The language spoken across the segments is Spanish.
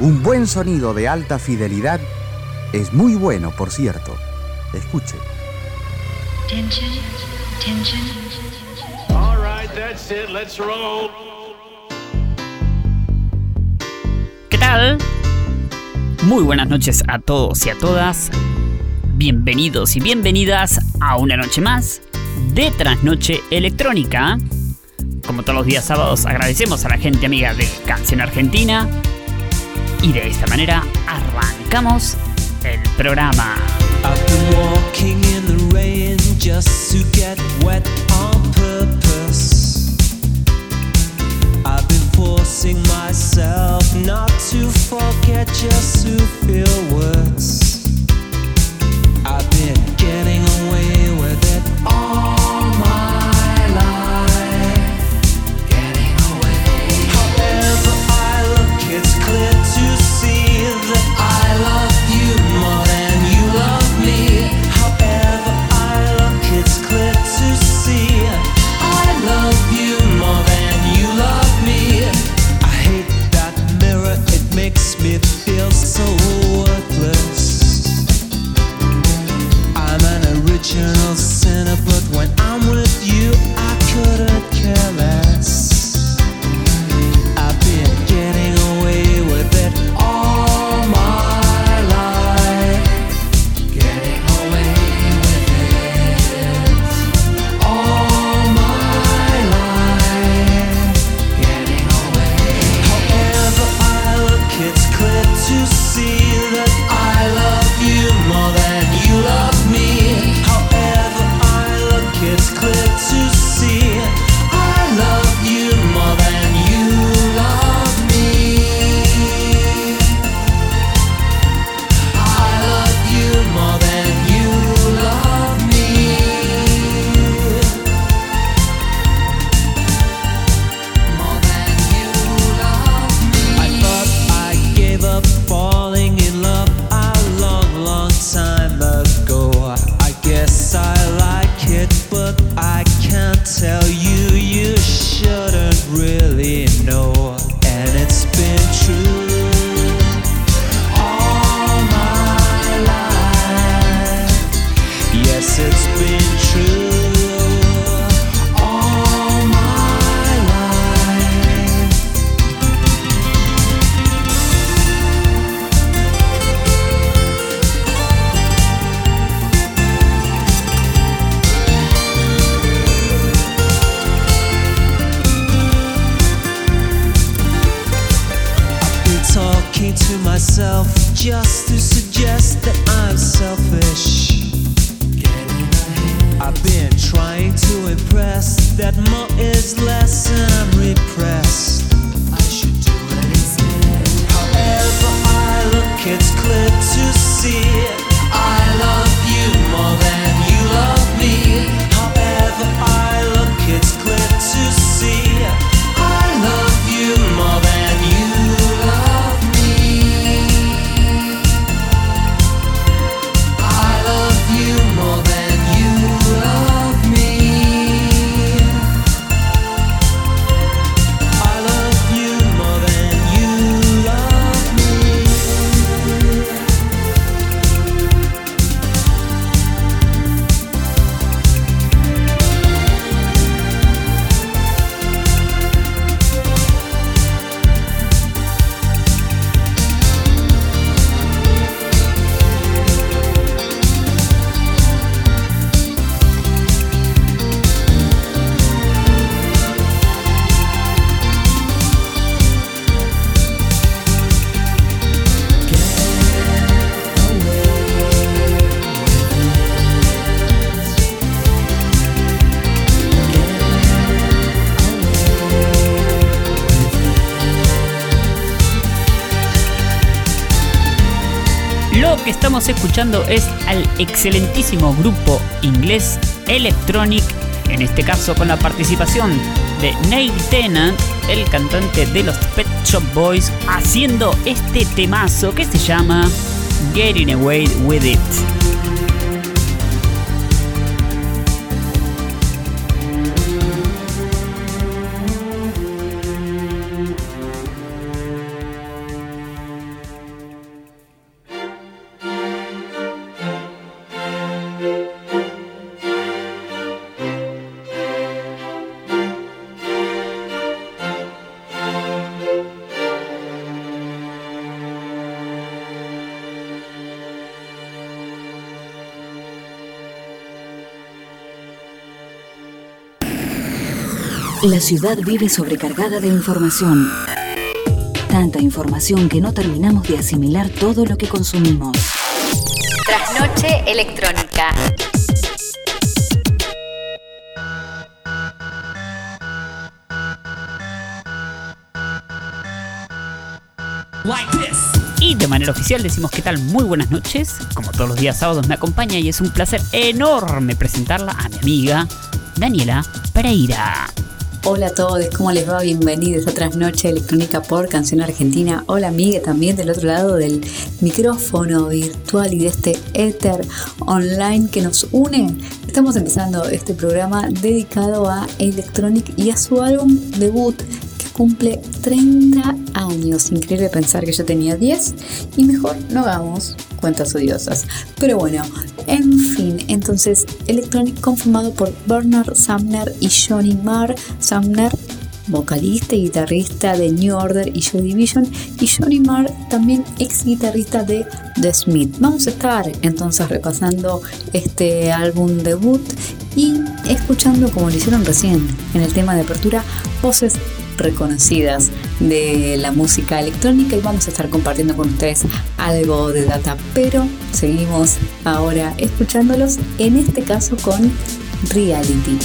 Un buen sonido de alta fidelidad es muy bueno, por cierto. Escuche. ¿Qué tal? Muy buenas noches a todos y a todas. Bienvenidos y bienvenidas a una noche más de Trasnoche Electrónica. Como todos los días sábados agradecemos a la gente amiga de Canción Argentina, Y de esta manera arrancamos el programa. I've been walking in the rain just to get wet on purpose. I've been forcing myself not to forget just to feel worse. es al excelentísimo grupo inglés Electronic, en este caso con la participación de Neil Tennant, el cantante de los Pet Shop Boys, haciendo este temazo que se llama Getting Away With It. La ciudad vive sobrecargada de información. Tanta información que no terminamos de asimilar todo lo que consumimos. Trasnoche electrónica. Y de manera oficial decimos qué tal, muy buenas noches. Como todos los días sábados me acompaña y es un placer enorme presentarla a mi amiga Daniela Pereira. Hola a todos, ¿cómo les va? Bienvenidos a otra noche electrónica por Canción Argentina. Hola amiga también del otro lado del micrófono virtual y de este éter online que nos une. Estamos empezando este programa dedicado a Electronic y a su álbum debut cumple 30 años. Increíble pensar que yo tenía 10 y mejor no hagamos cuentas odiosas. Pero bueno, en fin, entonces Electronic conformado por Bernard Sumner y Johnny Marr. Sumner vocalista y guitarrista de New Order y Joy Division, y Johnny Marr, también ex guitarrista de The Smith. Vamos a estar entonces repasando este álbum debut y escuchando, como lo hicieron recién en el tema de apertura, voces reconocidas de la música electrónica y vamos a estar compartiendo con ustedes algo de data, pero seguimos ahora escuchándolos, en este caso con Reality.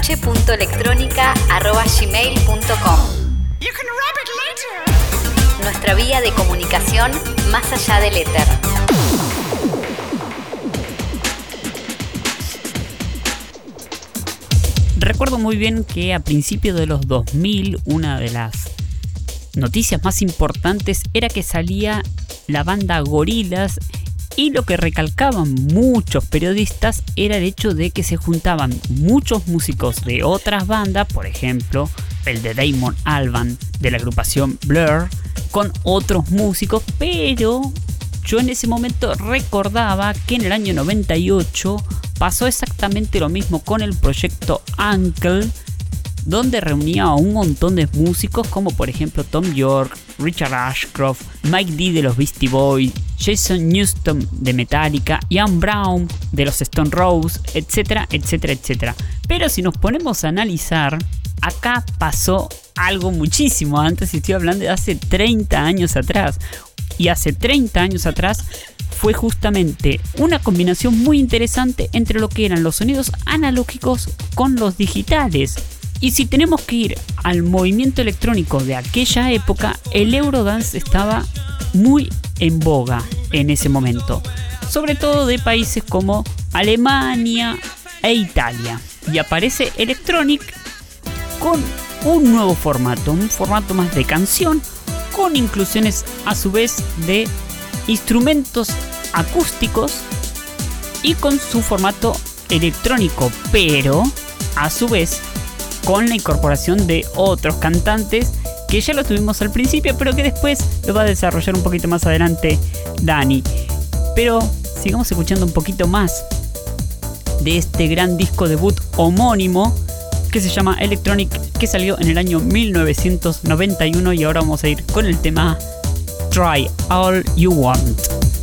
trasnoche.electrónica.gmail.com Nuestra vía de comunicación más allá del éter. Recuerdo muy bien que a principios de los 2000 una de las noticias más importantes era que salía la banda Gorilas y lo que recalcaban muchos periodistas era el hecho de que se juntaban muchos músicos de otras bandas, por ejemplo, el de Damon Alban de la agrupación Blur, con otros músicos, pero yo en ese momento recordaba que en el año 98 pasó exactamente lo mismo con el proyecto Uncle, donde reunía a un montón de músicos como por ejemplo Tom York, Richard Ashcroft, Mike D de los Beastie Boys, Jason Newston de Metallica, Ian Brown de los Stone Roses, etcétera, etcétera, etcétera. Pero si nos ponemos a analizar, acá pasó algo muchísimo antes, estoy hablando de hace 30 años atrás. Y hace 30 años atrás fue justamente una combinación muy interesante entre lo que eran los sonidos analógicos con los digitales. Y si tenemos que ir al movimiento electrónico de aquella época, el Eurodance estaba muy en boga en ese momento, sobre todo de países como Alemania e Italia. Y aparece Electronic con un nuevo formato, un formato más de canción, con inclusiones a su vez de instrumentos acústicos y con su formato electrónico, pero a su vez con la incorporación de otros cantantes que ya lo tuvimos al principio, pero que después lo va a desarrollar un poquito más adelante Dani. Pero sigamos escuchando un poquito más de este gran disco debut homónimo que se llama Electronic, que salió en el año 1991 y ahora vamos a ir con el tema Try All You Want.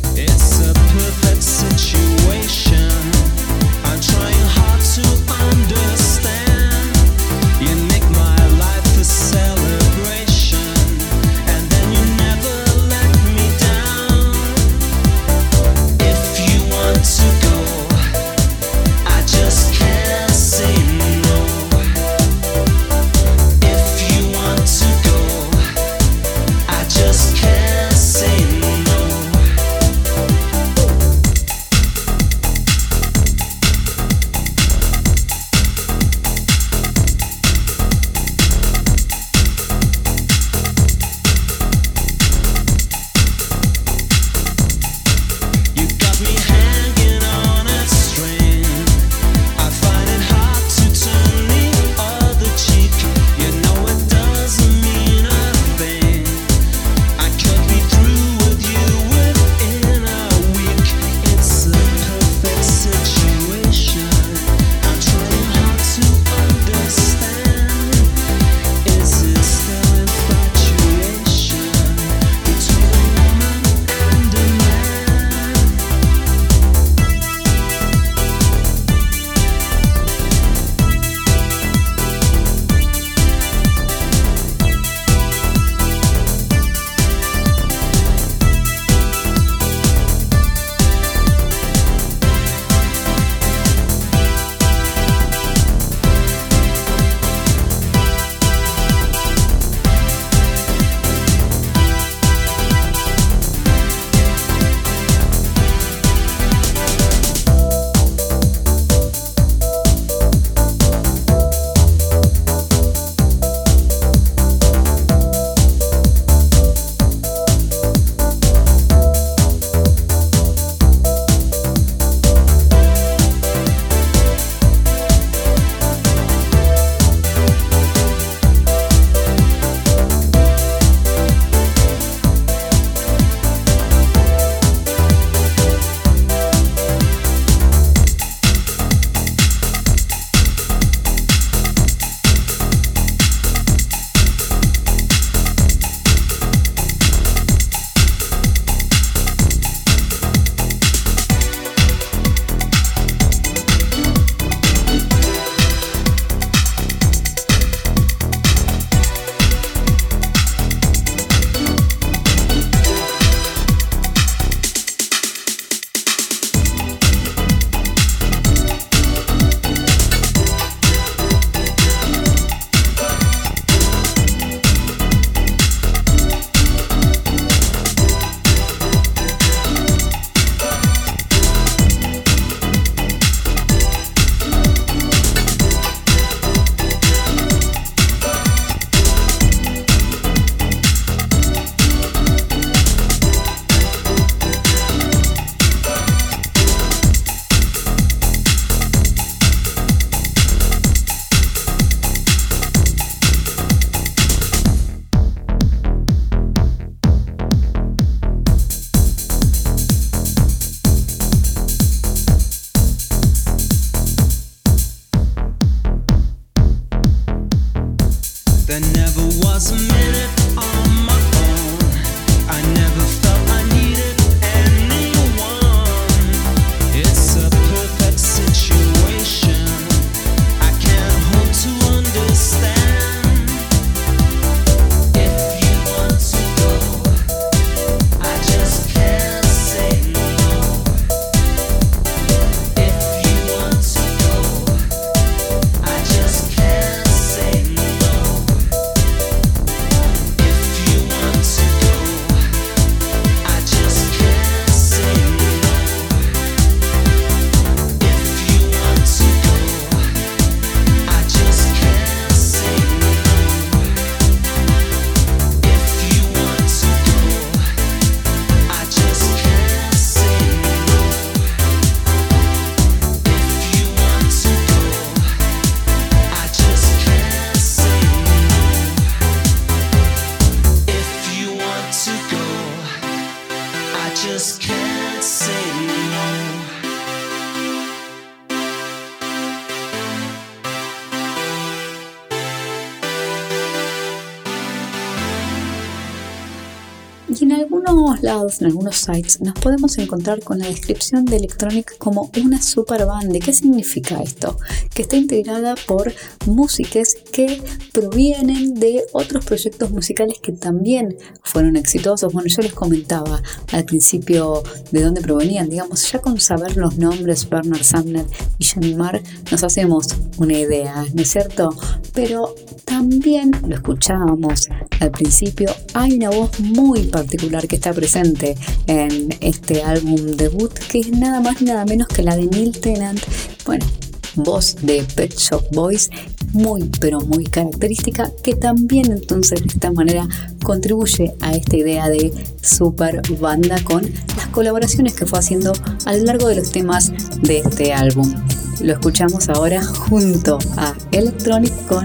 En algunos sites, nos podemos encontrar con la descripción de Electronic como una super banda. ¿Qué significa esto? Que está integrada por músicos que provienen de otros proyectos musicales que también fueron exitosos. Bueno, yo les comentaba al principio de dónde provenían. Digamos, ya con saber los nombres Bernard Sumner y Johnny Marr nos hacemos una idea, ¿no es cierto? Pero también lo escuchábamos al principio, hay una voz muy particular que está presente en este álbum debut, que es nada más nada menos que la de Neil Tennant. Bueno, voz de Pet Shop Boys, muy pero muy característica, que también entonces de esta manera contribuye a esta idea de super banda con las colaboraciones que fue haciendo a lo largo de los temas de este álbum. Lo escuchamos ahora junto a Electronic con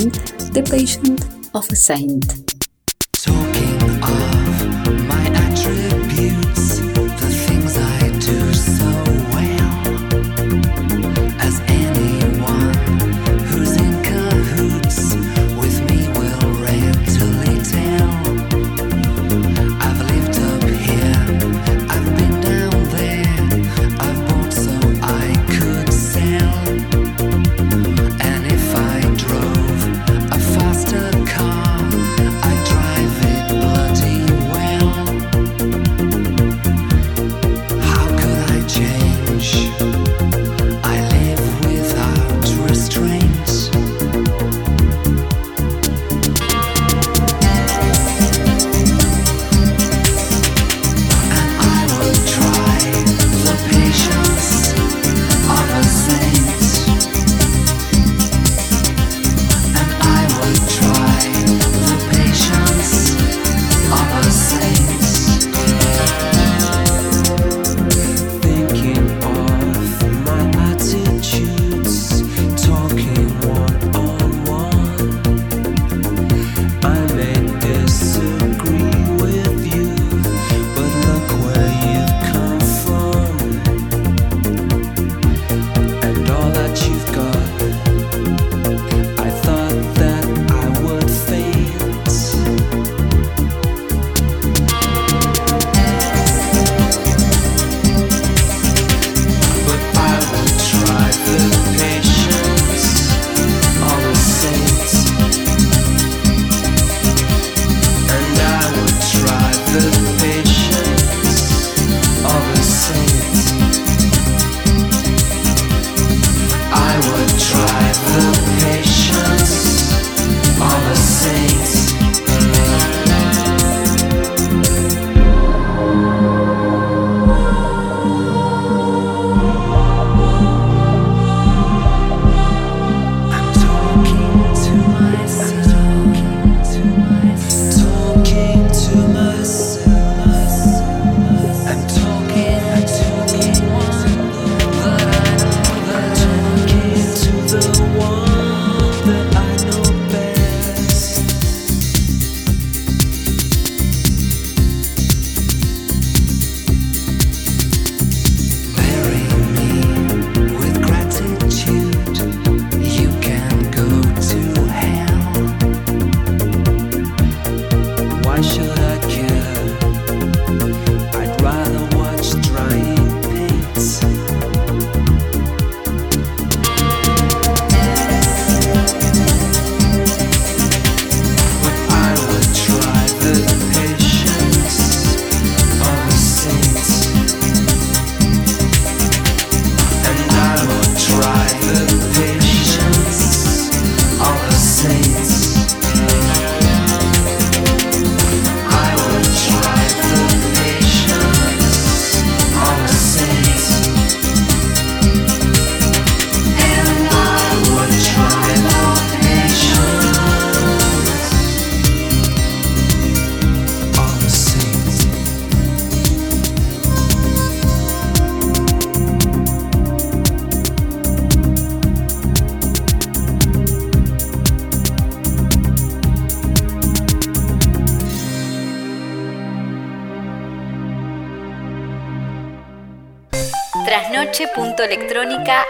The Patient of a Saint.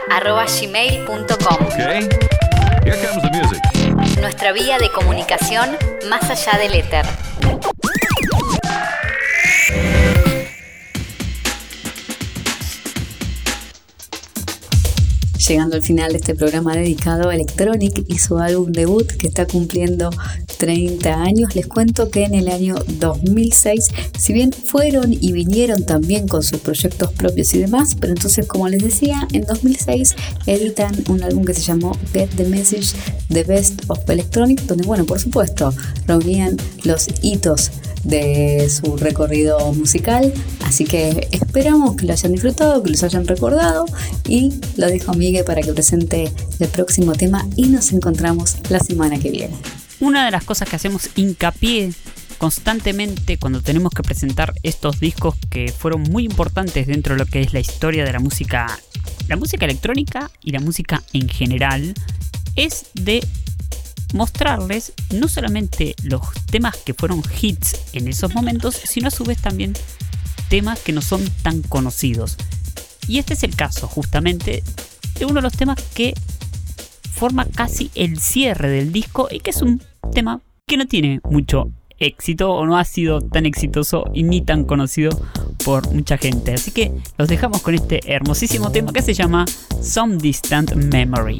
trasnoche.electrónica.gmail.com Okay. Nuestra vía de comunicación más allá del éter. Llegando al final de este programa dedicado a Electronic y su álbum debut que está cumpliendo 30 años, les cuento que en el año 2006, si bien fueron y vinieron también con sus proyectos propios y demás, pero entonces como les decía, en 2006 editan un álbum que se llamó Get the Message, The Best of Electronic, donde bueno, por supuesto, reunían los hitos de su recorrido musical. Así que esperamos que lo hayan disfrutado, que los hayan recordado y lo dejo a Miguel para que presente el próximo tema y nos encontramos la semana que viene. Una de las cosas que hacemos hincapié constantemente cuando tenemos que presentar estos discos que fueron muy importantes dentro de lo que es la historia de la música, la música electrónica y la música en general, es de mostrarles no solamente los temas que fueron hits en esos momentos, sino a su vez también temas que no son tan conocidos. Y este es el caso justamente de uno de los temas que forma casi el cierre del disco y que es un tema que no tiene mucho éxito o no ha sido tan exitoso y ni tan conocido por mucha gente. Así que los dejamos con este hermosísimo tema que se llama Some Distant Memory.